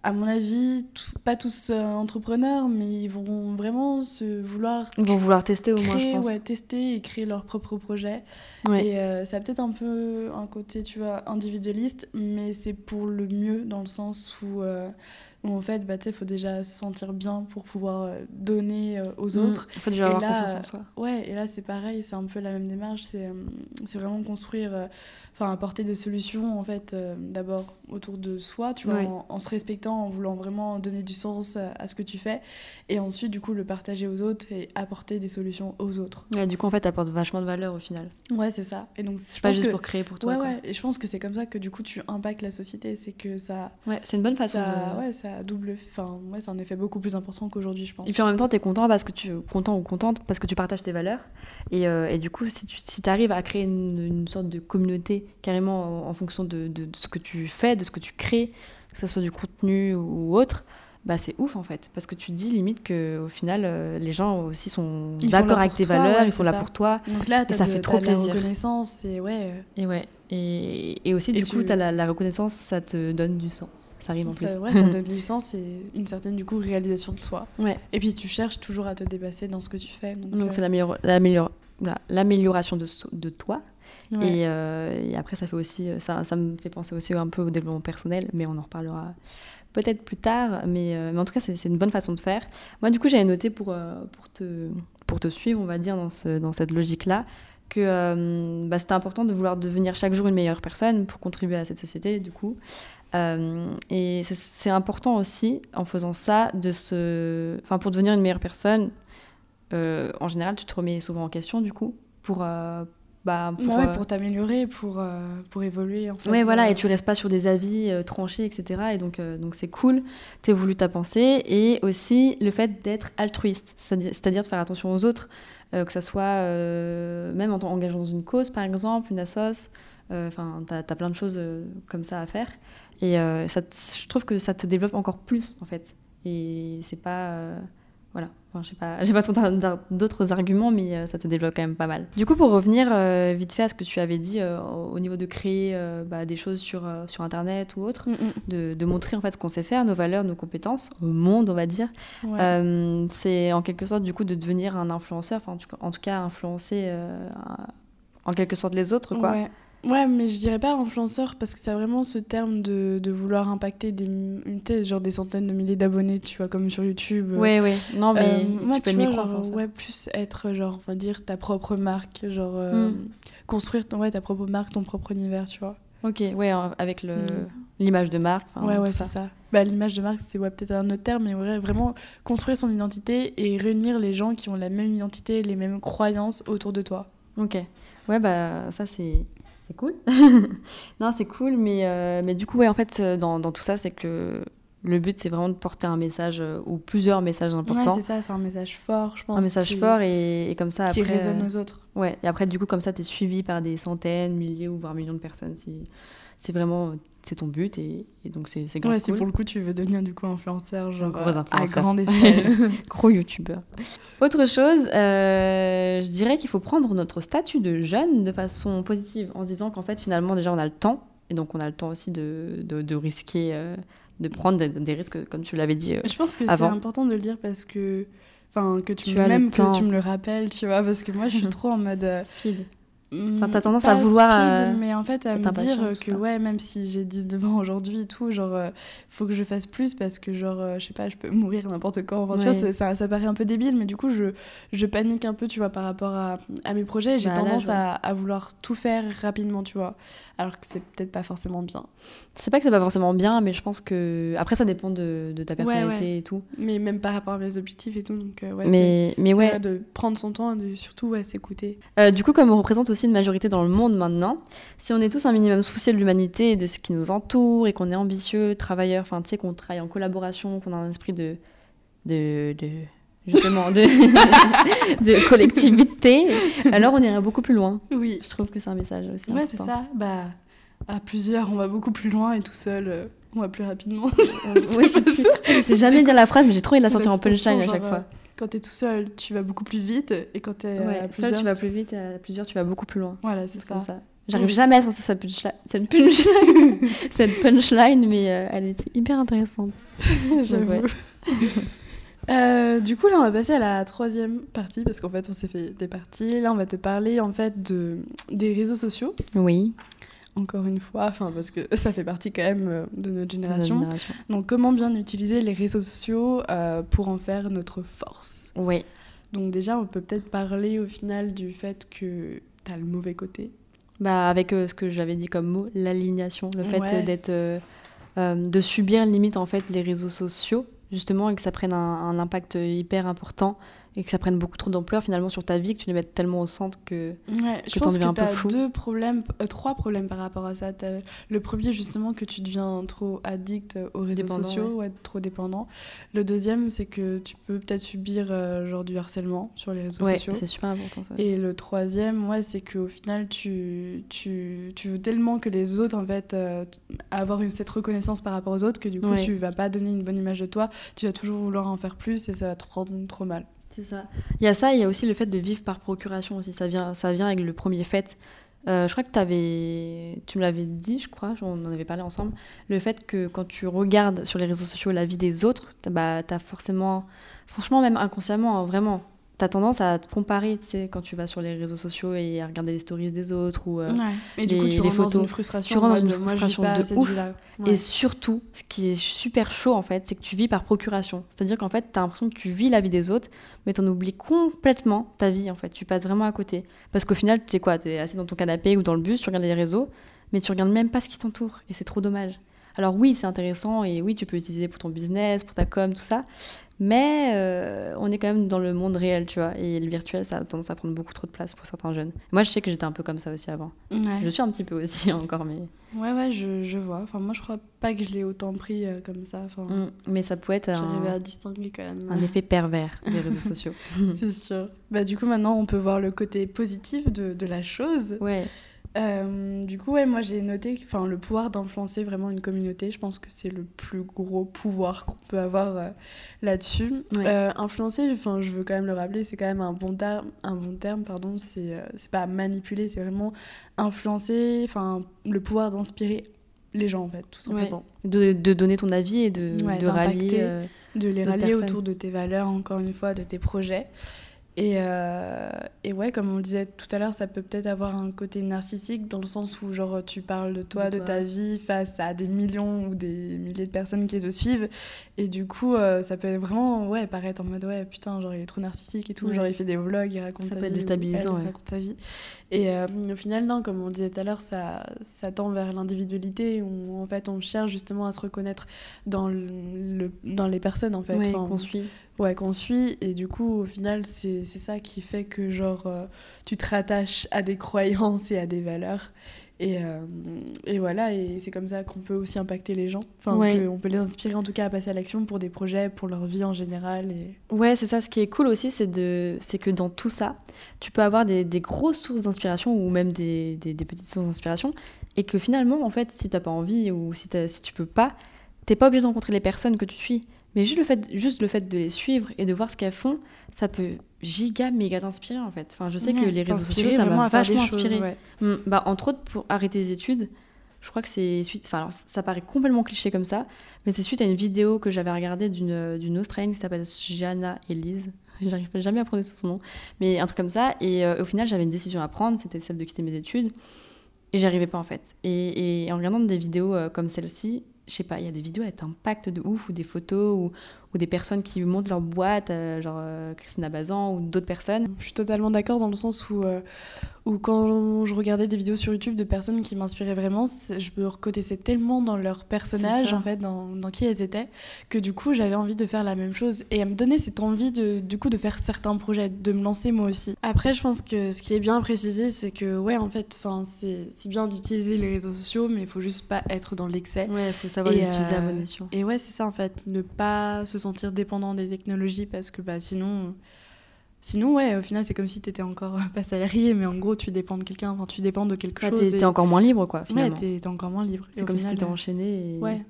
à mon avis, tout- pas tous euh, entrepreneurs, mais ils vont vraiment se vouloir Ils vont vouloir tester au moins, je pense. ouais, tester et créer leur propre projet. Ouais. Et euh, ça a peut-être un peu un côté, tu vois, individualiste, mais c'est pour le mieux dans le sens où, euh, où en fait, bah, tu sais, il faut déjà se sentir bien pour pouvoir euh, donner euh, aux autres. Il faut déjà Et avoir là, confiance en soi. Ouais, et là c'est pareil, c'est un peu la même démarche, c'est euh, c'est vraiment construire, enfin apporter des solutions en fait, euh, d'abord autour de soi, tu vois, en, en se respectant, en voulant vraiment donner du sens à, à ce que tu fais, et ensuite du coup le partager aux autres et apporter des solutions aux autres. Ouais, du coup, en fait, t'apportes vachement de valeur au final. Ouais, c'est ça. Et donc je C'est pas pense juste que pour créer pour toi. ouais quoi. ouais, et je pense que c'est comme ça que du coup tu impactes la société, c'est que ça, Ouais, c'est une bonne façon ça, de. ouais, ça a double, enfin ouais, c'est un effet beaucoup plus important qu'aujourd'hui, je pense. Et puis en même temps, tu es content parce que tu content ou contente parce que tu partages tes valeurs. Et, euh, et du coup, si tu si arrives à créer une, une sorte de communauté carrément en, en fonction de, de- de ce que tu fais, de ce que tu crées, que ce soit du contenu ou autre, bah c'est ouf en fait. Parce que tu dis limite que au final, euh, les gens aussi sont d'accord avec tes toi, valeurs, ouais, ils sont là pour toi. Donc là, t'as ça de- fait trop de la plaisir. reconnaissance et ouais. euh, Et ouais. Et, et aussi, Et du coup, t'as la, la reconnaissance, ça te donne du sens. Ça arrive en plus. Ça, ouais, ça donne du sens et une certaine du coup réalisation de soi. Ouais. Et puis tu cherches toujours à te dépasser dans ce que tu fais. Donc, euh, c'est l'amélior- l'amélior- voilà, l'amélioration de toi. Euh, et après, ça fait aussi, ça, ça me fait penser aussi un peu au développement personnel, mais on en reparlera peut-être plus tard. Mais, euh, mais en tout cas, c'est une bonne façon de faire. Moi, du coup, j'avais noté pour, euh, pour, te, pour te suivre, on va dire, dans, ce, dans cette logique-là, que euh, bah, c'était important de vouloir devenir chaque jour une meilleure personne pour contribuer à cette société, du coup. Euh, et c'est- important aussi, en faisant ça, de se... Enfin, pour devenir une meilleure personne, euh, en général, tu te remets souvent en question, du coup, pour... bah, pour, Bah ouais, euh, pour t'améliorer, pour, euh, pour évoluer en fait. Ouais, voilà, euh, et tu restes pas sur des avis tranchés, etc. Et donc, donc c'est cool, tu voulu ta pensée. Et aussi le fait d'être altruiste, c'est-à-dire de faire attention aux autres, que ça soit même en t'engageant dans une cause, par exemple, une assos. euh, Enfin, t'as as plein de choses comme ça à faire. Et euh, ça te- je trouve que ça te développe encore plus, en fait. Et c'est pas. euh, voilà, Enfin, je sais pas, j'ai pas d'autres arguments, mais euh, ça te développe quand même pas mal. Du coup, pour revenir euh, vite fait à ce que tu avais dit euh, au au niveau de créer euh, bah, des choses sur, sur Internet ou autre, mm, mm, de, de montrer en fait ce qu'on sait faire, nos valeurs, nos compétences, au monde, on va dire, ouais. c'est en quelque sorte du coup de devenir un influenceur, enfin en tout cas, influencer en quelque sorte les autres, quoi. Ouais. Ouais, mais je dirais pas influenceur parce que c'est vraiment ce terme de, de vouloir impacter des, genre des centaines de milliers d'abonnés, tu vois, comme sur YouTube. Ouais, ouais. Non, mais Euh, moi, tu peux vois, genre, ouais, plus être, genre, on va dire, ta propre marque, genre, euh, Mm. construire ton, ouais, ta propre marque, ton propre univers, tu vois. Ok, ouais, avec le Mm. l'image de marque. ouais, ouais, c'est ça. ça. Bah, L'image de marque, c'est ouais, peut-être un autre terme, mais ouais, vraiment construire son identité et réunir les gens qui ont la même identité, les mêmes croyances autour de toi. Ok. Ouais, bah ça c'est c'est cool. non, c'est cool, mais, euh, mais du coup, ouais, en fait, euh, dans, dans tout ça, c'est que le but, c'est vraiment de porter un message euh, ou plusieurs messages Ouais, importants. c'est ça, c'est un message fort, je pense. un message qui- fort et, et comme ça, Qui après... résonne euh, aux autres. Ouais, et après, du coup, comme ça, tu es suivi par des centaines, milliers ou voire millions de personnes. Si, c'est vraiment c'est ton but et, et donc c'est c'est grave Ouais, si cool. pour le coup tu veux devenir du coup influenceur, genre gros euh, à influenceur. grande échelle. Gros youtubeur. Autre chose, euh, je dirais qu'il faut prendre notre statut de jeune de façon positive en se disant qu'en fait, finalement, déjà, on a le temps et donc on a le temps aussi de, de, de risquer, euh, de prendre des, des risques, comme tu l'avais dit. euh. je pense que c'est important de le dire parce que. Enfin, que tu, Tu me- même que tu me le rappelles, tu vois, parce que moi je suis trop en mode. Speed. Enfin, t'as tendance pas à vouloir, speed, euh, mais en fait, à me dire que, ouais, même si j'ai 19 ans aujourd'hui et tout, genre, euh, faut que je fasse plus parce que, genre, euh, je sais pas, je peux mourir n'importe quand. Enfin, tu Ouais. vois, ça, paraît un peu débile, mais du coup, je, je panique un peu, tu vois, par rapport à, à mes projets. J'ai Bah, tendance à, à vouloir tout faire rapidement, tu vois, alors que c'est peut-être pas forcément bien. C'est pas que c'est pas forcément bien, mais je pense que. Après, ça dépend de, de ta personnalité ouais. et tout. Mais même par rapport à mes objectifs et tout, donc, euh, ouais, mais mais ouais. de prendre son temps et de surtout ouais, s'écouter. Euh, du coup, comme on représente aussi une majorité dans le monde maintenant, si on est tous un minimum soucieux de l'humanité et de ce qui nous entoure et qu'on est ambitieux, travailleur, enfin, tu sais, qu'on travaille en collaboration, qu'on a un esprit de. de. de justement, de, de collectivité, alors on irait beaucoup plus loin. Oui. Je trouve que c'est un message aussi. Ouais, c'est ça. Bah, à plusieurs, on va beaucoup plus loin et tout seul, euh, on va plus rapidement. Oui, je sais plus. Je sais jamais dire la phrase, mais j'ai trop envie de la sortir en punchline à chaque fois. euh, Quand t'es tout seul, tu vas beaucoup plus vite et quand t'es euh, Ouais, à seul, plusieurs, tu vas plus vite, à plusieurs, tu vas beaucoup plus loin. Voilà, c'est ça. J'arrive jamais à sortir cette punchline, cette punchline, cette punchline mais euh, elle était hyper intéressante. J'avoue. Euh, du coup, là, on va passer à la troisième partie parce qu'en fait, on s'est fait des parties. Là, on va te parler en fait de des réseaux sociaux. Oui, Encore une fois, enfin parce que ça fait partie quand même euh, de notre de notre génération. Donc, comment bien utiliser les réseaux sociaux euh, pour en faire notre force? Oui, Donc déjà, on peut peut-être parler au final du fait que t'as le mauvais côté. bah avec euh, ce que j'avais dit comme mot, l'alignation, le fait Ouais. d'être, de subir limite en fait les réseaux sociaux justement et que ça prenne un, impact hyper important et que ça prenne beaucoup trop d'ampleur finalement sur ta vie que tu les mettes tellement au centre que Ouais, Que t'en pense deviens que un peu fou. deux problèmes, euh, trois problèmes par rapport à ça. T'as le premier, justement, que tu deviens trop addict aux réseaux Dépendant, sociaux, ouais, trop dépendant. Le deuxième, c'est que tu peux peut-être subir euh, genre du harcèlement sur les réseaux ouais, sociaux. c'est super important ça. Et le troisième, ouais, c'est qu'au final, tu, tu, tu veux tellement que les autres, en fait, euh, avoir une, cette reconnaissance par rapport aux autres, que du coup, Ouais. tu vas pas donner une bonne image de toi, tu vas toujours vouloir en faire plus et ça va te rendre trop mal. C'est ça. Il y a ça, il y a aussi le fait de vivre par procuration aussi. Ça vient, ça vient avec le premier fait. Euh, je crois que tu me l'avais dit, je crois, on en avait parlé ensemble. Le fait que quand tu regardes sur les réseaux sociaux la vie des autres, bah, t'as forcément, franchement, même inconsciemment, hein, vraiment, t'as tendance à te comparer, tu sais, quand tu vas sur les réseaux sociaux et à regarder les stories des autres. Ou, euh, Ouais. Et du coup, tu les dans photos. une frustration. Tu rentres en dans une frustration de ouf. Et surtout, ce qui est super chaud en fait, c'est que tu vis par procuration. C'est-à-dire qu'en fait, tu as l'impression que tu vis la vie des autres, mais tu en oublies complètement ta vie en fait. Tu passes vraiment à côté. Parce qu'au final, tu sais quoi, tu es assis dans ton canapé ou dans le bus, tu regardes les réseaux, mais tu regardes même pas ce qui t'entoure. Et c'est trop dommage. Alors oui, c'est intéressant et oui, tu peux l'utiliser pour ton business, pour ta com, tout ça. Mais euh, on est quand même dans le monde réel, tu vois. Et le virtuel, ça a tendance à prendre beaucoup trop de place pour certains jeunes. Moi, je sais que j'étais un peu comme ça aussi avant. Ouais. Je suis un petit peu aussi encore, mais, Ouais, ouais, je, je vois. Enfin, moi, je crois pas que je l'ai autant pris euh, comme ça. Enfin, Mm, mais ça peut être j'arrivais un, à distinguer quand même. un effet pervers des réseaux sociaux. C'est sûr. Bah, du coup, maintenant, on peut voir le côté positif de, de la chose. Ouais, Euh, du coup, ouais, moi, j'ai noté enfin, le pouvoir d'influencer vraiment une communauté. Je pense que c'est le plus gros pouvoir qu'on peut avoir euh, là-dessus. Ouais. Euh, influencer, enfin, je veux quand même le rappeler, c'est quand même un bon terme. Un bon terme pardon. C'est c'est pas manipuler, c'est vraiment influencer, enfin, le pouvoir d'inspirer les gens, en fait, tout Ouais. simplement. de, de donner ton avis et de, Ouais, de rallier. de les rallier personnes. autour de tes valeurs, encore une fois, de tes projets. Et, euh, et ouais, comme on le disait tout à l'heure, ça peut peut-être avoir un côté narcissique dans le sens où genre tu parles de toi, De de, toi. ta vie face à des millions ou des milliers de personnes qui te suivent. Et du coup, euh, ça peut vraiment ouais, paraître en mode ouais, putain, genre il est trop narcissique et tout. Ouais. Genre il fait des vlogs, il raconte Ça sa peut être vie. ou déstabilisant, elle ouais. raconte sa vie. Et euh, au final, non, comme on le disait tout à l'heure, ça, ça tend vers l'individualité où en fait on cherche justement à se reconnaître dans, le, le- dans les personnes en fait. ouais, Enfin, qu'on suit. Ouais, qu'on suit. Et du coup, au final, c'est ça qui fait que, genre, euh, tu te rattaches à des croyances et à des valeurs. Et, euh, et voilà, et c'est comme ça qu'on peut aussi impacter les gens. Enfin, Ouais. on peut les inspirer en tout cas à passer à l'action pour des projets, pour leur vie en général. Et... Ouais, c'est ça. Ce qui est cool aussi, c'est de, c'est que dans tout ça, tu peux avoir des, des grosses sources d'inspiration ou même des, des, des petites sources d'inspiration, et que finalement, en fait, si t'as pas envie ou si, si tu peux pas, t'es pas obligé de rencontrer les personnes que tu suis. Mais juste le fait, juste le fait de les suivre et de voir ce qu'elles font, ça peut giga méga t'inspirer en fait. Enfin, je sais que les réseaux sociaux, ça m'a vachement inspiré. ouais. Mm, Bah, entre autres, pour arrêter les études, je crois que c'est suite. Enfin, alors, ça paraît complètement cliché comme ça, mais c'est suite à une vidéo que j'avais regardée d'une d'une Australienne qui s'appelle Gianna Elise. J'arrive jamais à prononcer son nom, mais un truc comme ça. Et euh, au final, j'avais une décision à prendre, c'était celle de quitter mes études. Et j'y arrivais pas en fait. Et, et en regardant des vidéos euh, comme celle-ci, je sais pas, il y a des vidéos avec impact de ouf, ou des photos, ou, ou des personnes qui montent leur boîte, euh, genre euh, Christina Bazan ou d'autres personnes. Je suis totalement d'accord dans le sens où, euh, où quand je regardais des vidéos sur YouTube de personnes qui m'inspiraient vraiment, je me reconnaissais tellement dans leur personnage, en fait, dans, dans qui elles étaient, que du coup j'avais envie de faire la même chose et à me donner cette envie de, du coup de faire certains projets, de me lancer moi aussi. Après, je pense que ce qui est bien précisé, c'est que ouais, en fait, c'est c'est bien d'utiliser les réseaux sociaux, mais il faut juste pas être dans l'excès. Ouais, il faut savoir les utiliser à bon escient. Et ouais, c'est ça en fait, ne pas se sentir dépendant des technologies parce que bah sinon sinon ouais, au final c'est comme si tu étais encore pas salarié mais en gros tu dépends de quelqu'un, enfin tu dépends de quelque Ouais, chose t'es et- encore moins libre, quoi, Ouais, finalement. t'es t'es encore moins libre. C'est comme si final, t'étais euh, enchaîné et, Ouais.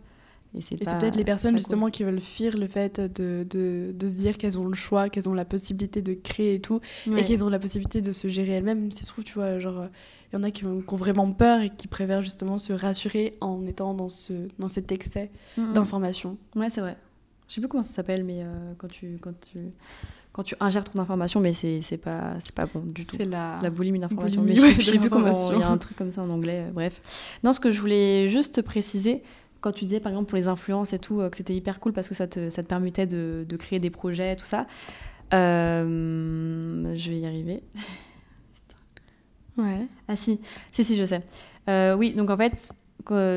et c'est c'est peut-être les personnes justement qui veulent fuir le fait de, de, de se dire qu'elles ont le choix, qu'elles ont la possibilité de créer et tout, et Ouais. qu'elles ont la possibilité de se gérer elles-mêmes. Si se trouve, tu vois, genre, y en a qui, ont qui ont vraiment peur et qui préfèrent justement se rassurer en étant dans, ce, dans cet excès Mm, mm. d'informations. Ouais, c'est vrai. Je sais plus comment ça s'appelle, mais euh, quand tu quand tu quand tu ingères trop d'informations, mais c'est pas pas bon du tout. C'est la... La boulimie d'information. Boulimie, Mais je- ouais, je sais plus comment. Il y a un truc comme ça en anglais. euh, bref. Non, ce que je voulais juste préciser, quand tu disais par exemple pour les influences et tout, euh, que c'était hyper cool parce que ça te, ça te permettait de, de créer des projets, tout ça. Je vais y arriver. Ouais. Ah si, si, si, je sais. Oui, donc en fait,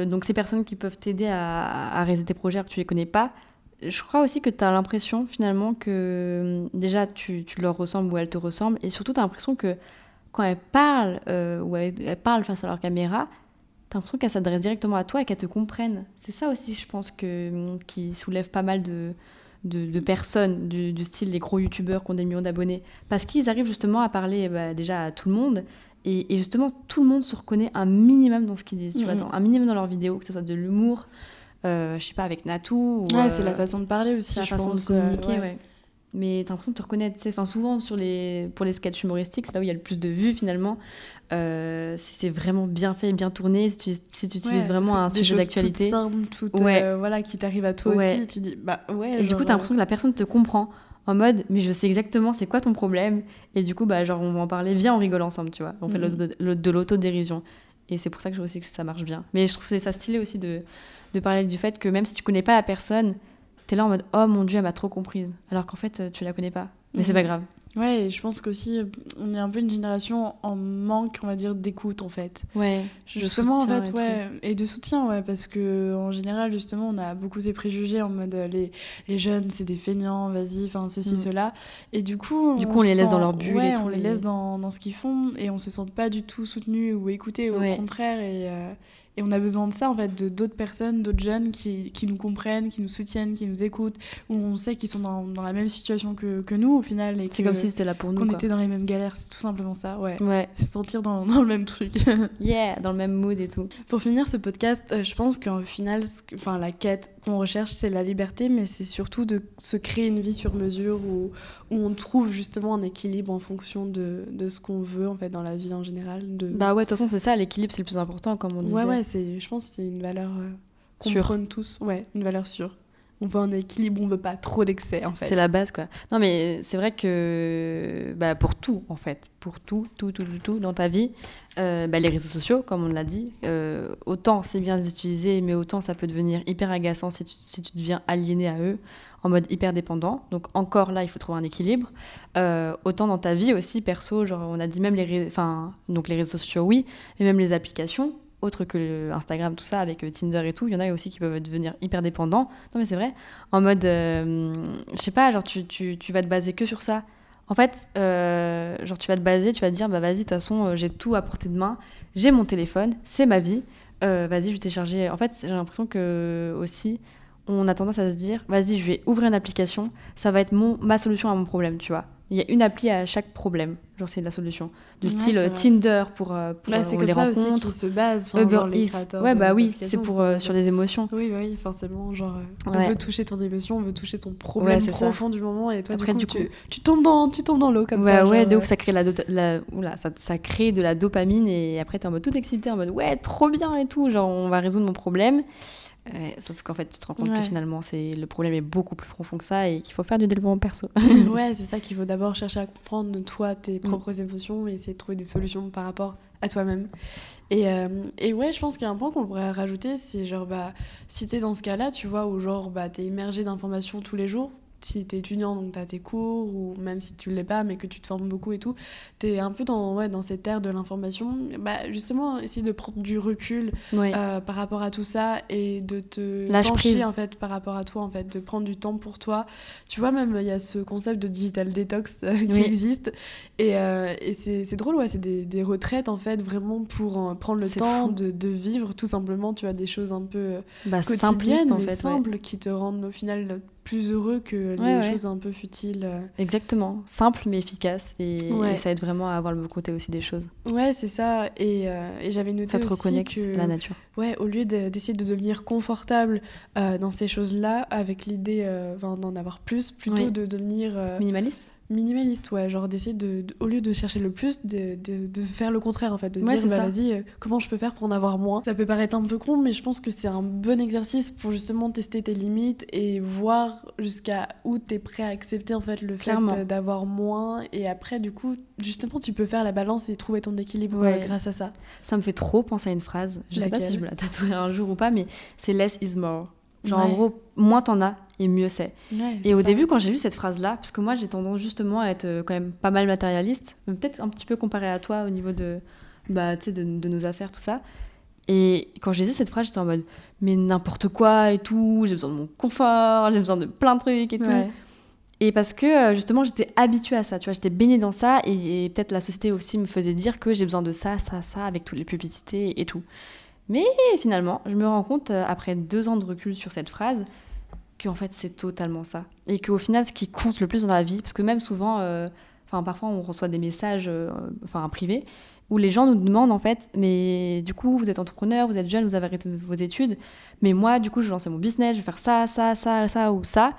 donc ces personnes qui peuvent t'aider à, à réaliser tes projets que tu les connais pas, je crois aussi que tu as l'impression finalement que hum, déjà tu, tu leur ressembles ou elles te ressemblent et surtout tu as l'impression que quand elles parlent euh, ou elles, elles parlent face à leur caméra, tu as l'impression qu'elles s'adressent directement à toi et qu'elles te comprennent. C'est ça aussi, je pense, que, hum, qui soulève pas mal de, de, de personnes du, du style les gros youtubeurs qui ont des millions d'abonnés. Parce qu'ils arrivent justement à parler bah, déjà à tout le monde et, et justement, tout le monde se reconnaît un minimum dans ce qu'ils disent, tu vois, dans- un minimum dans leurs vidéos, que ce soit de l'humour, euh, je sais pas, avec Natou. Ou, Ouais, c'est la euh, façon de parler aussi, la je façon pense. de euh, communiquer, ouais. Mais t'as l'impression de te reconnaître. Enfin, souvent, sur les... pour les sketchs humoristiques, c'est là où il y a le plus de vues finalement. Euh, si c'est vraiment bien fait, bien tourné, si tu, si tu utilises Ouais, vraiment un sujet d'actualité. toutes simples, toutes, Ouais. euh, voilà, qui t'arrivent à toi Ouais. aussi. Tu dis, bah ouais. Et du coup, t'as euh, l'impression que la personne te comprend en mode, mais je sais exactement c'est quoi ton problème. Et du coup, bah, genre, on va en parler, viens, on rigole ensemble, tu vois. On fait de le- de l'autodérision. Et c'est pour ça que je trouve aussi que ça marche bien. Mais je trouve c'est ça stylé aussi de, de parler du fait que même si tu connais pas la personne, t'es là en mode, oh mon dieu, elle m'a trop comprise. Alors qu'en fait, euh, tu la connais pas. Mais c'est Mhm. pas grave. Ouais, et je pense qu'aussi, on est un peu une génération en manque, on va dire, d'écoute en fait. Ouais. Justement, en fait, et ouais, et de soutien, ouais, parce que en général, justement, on a beaucoup ces préjugés en mode les, les jeunes, c'est des feignants, vas-y, enfin ceci, Mm. cela. Et du coup, Du coup, on les laisse sent- dans leur bulle Ouais, et on tout, les et- laisse dans, dans ce qu'ils font et on se sent pas du tout soutenu ou écouté, au Ouais. contraire. Et, euh, et on a besoin de ça, en fait, de d'autres personnes, d'autres jeunes qui, qui nous comprennent, qui nous soutiennent, qui nous écoutent, où on sait qu'ils sont dans, dans la même situation que, que nous, au final. C'est comme si c'était là pour nous. qu'on était dans les mêmes galères, c'est tout simplement ça, ouais. Ouais. Se sentir dans, dans le même truc. Yeah, dans le même mood et tout. Pour finir ce podcast, euh, je pense qu'au final, enfin, la quête qu'on recherche, c'est la liberté, mais c'est surtout de se créer une vie sur mesure où, où on trouve justement un équilibre en fonction de, de ce qu'on veut en fait dans la vie en général. De... Bah ouais, de toute façon, c'est ça, l'équilibre, c'est le plus important, comme on disait. ouais, ouais, c'est, je pense que c'est une valeur euh, qu'on prône tous. Ouais, une valeur sûre. On veut un équilibre, on veut pas trop d'excès en fait. C'est la base, quoi. Non, mais c'est vrai que bah, pour tout, en fait, pour tout, tout, tout, tout, tout dans ta vie, euh, bah, les réseaux sociaux, comme on l'a dit, euh, autant c'est bien d'utiliser, mais autant ça peut devenir hyper agaçant si tu, si tu deviens aliéné à eux, en mode hyper dépendant. Donc encore là, il faut trouver un équilibre. Euh, autant dans ta vie aussi, perso, genre on a dit même les, enfin, donc les réseaux sociaux, oui, mais même les applications, autres que Instagram, tout ça, avec euh, Tinder et tout, il y en a aussi qui peuvent devenir hyper dépendants. Non mais c'est vrai, en mode, euh, je sais pas, genre tu, tu, tu vas te baser que sur ça. En fait, euh, genre tu vas te baser, tu vas te dire, bah vas-y, de toute façon, j'ai tout à portée de main, j'ai mon téléphone, c'est ma vie, vas-y, je vais télécharger. En fait, j'ai l'impression que aussi, on a tendance à se dire, vas-y, je vais ouvrir une application, ça va être mon, ma solution à mon problème, tu vois. Il y a une appli à chaque problème, genre c'est la solution. Du Ouais, style c'est euh. Tinder pour, euh, pour Bah, euh, c'est les ça aussi rencontres, qu'ils se enfin, Uber genre les Ouais, bah oui, c'est pour euh, sur les émotions. Oui, bah oui, forcément, genre, on Ouais. veut toucher ton émotion, on veut toucher ton problème c'est ça. profond du moment, et toi, Après, du du coup, tu, tu tombes dans, tu tombes dans l'eau comme ouais, ça. ouais, genre, euh, ouf, ça crée, la- oula, ça, ça crée de la dopamine et après t'es en mode tout excité, en mode ouais, trop bien et tout, genre on va résoudre mon problème. Sauf qu'en fait, tu te rends compte Ouais. que finalement, c'est le problème est beaucoup plus profond que ça et qu'il faut faire du développement perso. ouais, c'est ça qu'il faut d'abord chercher à comprendre toi, Mm. tes propres émotions et essayer de trouver des solutions par rapport à toi-même. Et, euh, et ouais, je pense qu'il y a un point qu'on pourrait rajouter, c'est genre, bah, si t'es dans ce cas-là, tu vois, où genre, bah, t'es immergé d'informations tous les jours, si t'es étudiant, donc t'as tes cours, ou même si tu l'es pas, mais que tu te formes beaucoup et tout, t'es un peu dans, ouais, dans cette ère de l'information, bah, justement, essayer de prendre du recul ouais. euh, par rapport à tout ça et de te Lâche pencher prise. en fait par rapport à toi en fait de prendre du temps pour toi tu vois même il y a ce concept de digital detox euh, qui Oui. existe et, euh, et c'est drôle ouais c'est des, des retraites en fait vraiment pour prendre le temps de, de vivre tout simplement tu as des choses un peu bah, quotidiennes en mais ouais. simples qui te rendent au final plus heureux que les Ouais, ouais. choses un peu futiles euh. Exactement, simple mais efficace et, Ouais. et ça aide vraiment à avoir le bon côté aussi des choses. ouais c'est ça et, euh, et j'avais noté Ça te aussi reconnecte que la nature. Ouais, au lieu de- d'essayer de devenir confortable euh, dans ces choses-là, avec l'idée euh, d'en avoir plus, plutôt Oui. de devenir... euh, Minimaliste Minimaliste, ouais, genre d'essayer de, de- au lieu de chercher le plus, de, de, de faire le contraire en fait, de se Ouais, dire bah vas-y, euh, comment je peux faire pour en avoir moins? Ça peut paraître un peu con, mais je pense que c'est un bon exercice pour justement tester tes limites et voir jusqu'à où t'es prêt à accepter en fait le fait Clairement. d'avoir moins. Et après, du coup, justement, tu peux faire la balance et trouver ton équilibre Ouais. grâce à ça. Ça me fait trop penser à une phrase. Je sais pas si je me la tatouerai un jour ou pas, mais c'est less is more. Genre en gros, moins t'en as et mieux c'est. Ouais, Et au ça. début, quand j'ai lu cette phrase-là, parce que moi j'ai tendance justement à être euh, quand même pas mal matérialiste, peut-être un petit peu comparé à toi au niveau de, bah, de, de nos affaires, tout ça. Et quand je lisais cette phrase, j'étais en mode, mais n'importe quoi et tout, j'ai besoin de mon confort, j'ai besoin de plein de trucs et tout. Ouais. Et parce que euh, justement, j'étais habituée à ça, tu vois, j'étais baignée dans ça et, et peut-être la société aussi me faisait dire que j'ai besoin de ça, ça, ça, avec toutes les publicités et tout. Mais finalement, je me rends compte, euh, après deux ans de recul sur cette phrase, qu'en fait, c'est totalement ça. Et qu'au final, ce qui compte le plus dans la vie, parce que même souvent, euh, enfin, parfois, on reçoit des messages, euh, enfin, privés, où les gens nous demandent, en fait, mais du coup, vous êtes entrepreneur, vous êtes jeune, vous avez arrêté vos études, mais moi, du coup, je vais lancer mon business, je vais faire ça, ça, ça, ça ou ça.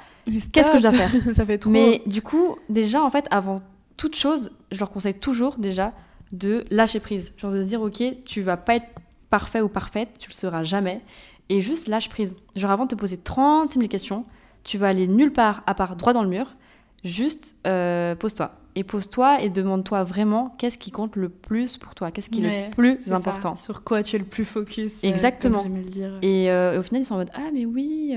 Qu'est-ce que je dois faire? Ça fait trop. Mais du coup, déjà, en fait, avant toute chose, je leur conseille toujours déjà de lâcher prise. Genre de se dire, ok, tu vas pas être parfait ou parfaite, tu le seras jamais. Et juste lâche prise. Genre avant de te poser 36 000 questions, tu vas aller nulle part à part droit dans le mur. Juste euh, pose-toi. Et pose-toi et demande-toi vraiment qu'est-ce qui compte le plus pour toi, qu'est-ce qui est le plus ça. important. Sur quoi tu es le plus focus. euh, Exactement. le dire. Et, euh, et au final, ils sont en mode Ah, mais oui.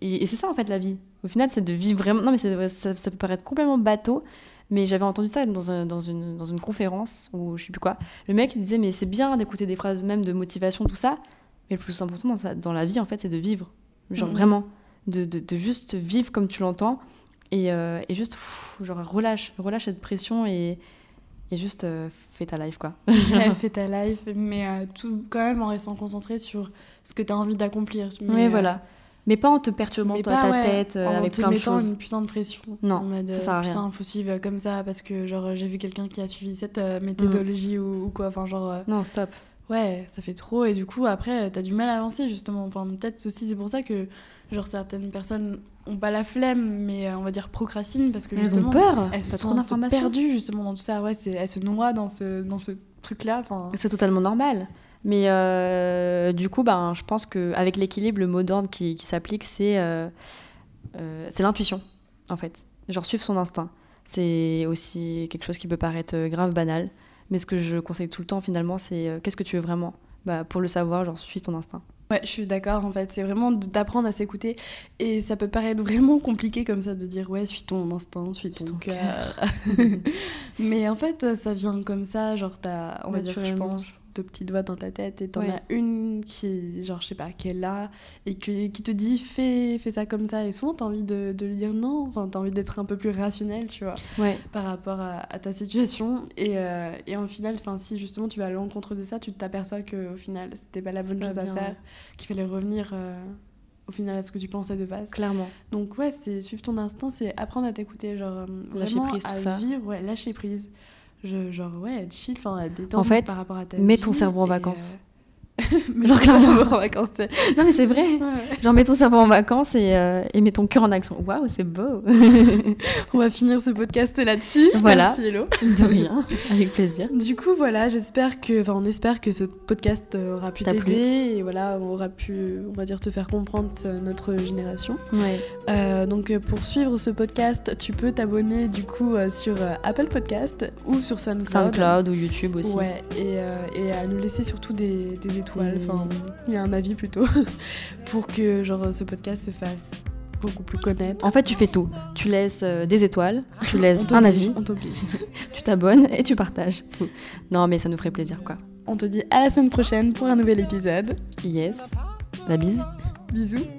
et et c'est ça, en fait, la vie. Au final, c'est de vivre vraiment. Non, mais ça peut paraître complètement bateau. Mais j'avais entendu ça dans, un- dans, une, dans une conférence ou je sais plus quoi. Le mec il disait Mais c'est bien d'écouter des phrases même de motivation, tout ça. Mais le plus important dans, la vie, en fait, c'est de vivre. Genre Mhm. vraiment. De, de, de juste vivre comme tu l'entends. Et, euh, et juste, pff, genre, relâche. Relâche cette pression et, et juste euh, fais ta life, quoi. Ouais, fais ta life, mais euh, tout quand même en restant concentré sur ce que tu as envie d'accomplir. Oui, voilà. Mais pas en te perturbant mais ta, pas, ta ouais, tête euh, en avec te plein de mettant choses. une putain de pression. Non, en mode, ça euh, sert à rien. putain, faut suivre comme ça parce que genre j'ai vu quelqu'un qui a suivi cette euh, méthodologie ou, ou quoi. Enfin, genre, euh, Non, stop. ouais, ça fait trop et du coup, après, euh, t'as du mal à avancer justement. Enfin, peut-être aussi c'est pour ça que genre certaines personnes ont pas la flemme, mais euh, on va dire procrastinent parce que Elles ont justement. peur. Elles se sont perdues justement dans tout ça. Ouais, c'est- elles se noient dans ce, dans ce truc-là. Enfin, C'est totalement normal. Mais euh, du coup, ben, je pense qu'avec l'équilibre, le mot d'ordre qui, qui s'applique, c'est euh, euh, l'intuition, en fait. Genre suivre son instinct. C'est aussi quelque chose qui peut paraître euh, grave banal. Mais ce que je conseille tout le temps, finalement, c'est qu'est-ce que tu veux vraiment? Bah, Pour le savoir, genre, suis ton instinct. Ouais, je suis d'accord en fait. C'est vraiment d'apprendre à s'écouter. Et ça peut paraître vraiment compliqué comme ça de dire ouais, suis ton instinct, suis ton, ton cœur. Mais en fait, ça vient comme ça. Genre, t'as, on va dire, je pense, deux petits doigts dans ta tête et t'en Ouais. as une qui, genre, je sais pas, qui est là et qui, qui te dit fais, fais ça comme ça. Et souvent, t'as envie de, de lui dire non. Enfin, t'as envie d'être un peu plus rationnel, tu vois Ouais, par rapport à, à ta situation. Et, euh, et en final, enfin, si justement tu vas à l'encontre de ça, tu t'aperçois que au final, c'était pas la bonne chose à bien, faire, ouais. qu'il fallait revenir euh, au final à ce que tu pensais de base. clairement. Donc ouais, c'est suivre ton instinct, c'est apprendre à t'écouter, genre euh, Lâcher prise, tout à ça. vivre, ouais, lâcher prise. Je, genre ouais, chill, enfin détendre En fait, par rapport à ta mets vie ton cerveau en et, vacances. Genre, ton cerveau clairement. en vacances. Non, mais c'est vrai. Ouais. Genre, mets ton cerveau en vacances et, euh, et mets ton cœur en action. Waouh, c'est beau. On va finir ce podcast là-dessus. Voilà. Merci Hello. De rien, avec plaisir. Du coup, voilà, j'espère que, enfin, on espère que ce podcast euh, aura pu t'aider et voilà, on aura pu, on va dire, te faire comprendre euh, notre génération. Ouais. Euh, donc, pour suivre ce podcast, tu peux t'abonner du coup sur Apple Podcast ou sur SoundCloud. SoundCloud ou YouTube aussi. Ouais, et, euh, et à nous laisser surtout des, des étoiles, Oui. enfin, il y a un avis plutôt, pour que genre ce podcast se fasse beaucoup plus connaître. En fait, tu fais tout. Tu laisses euh, des étoiles, tu laisses un avis, On tu t'abonnes et tu partages tout. Non, mais ça nous ferait plaisir, quoi. On te dit à la semaine prochaine pour un nouvel épisode. Yes. La bise. Bisous.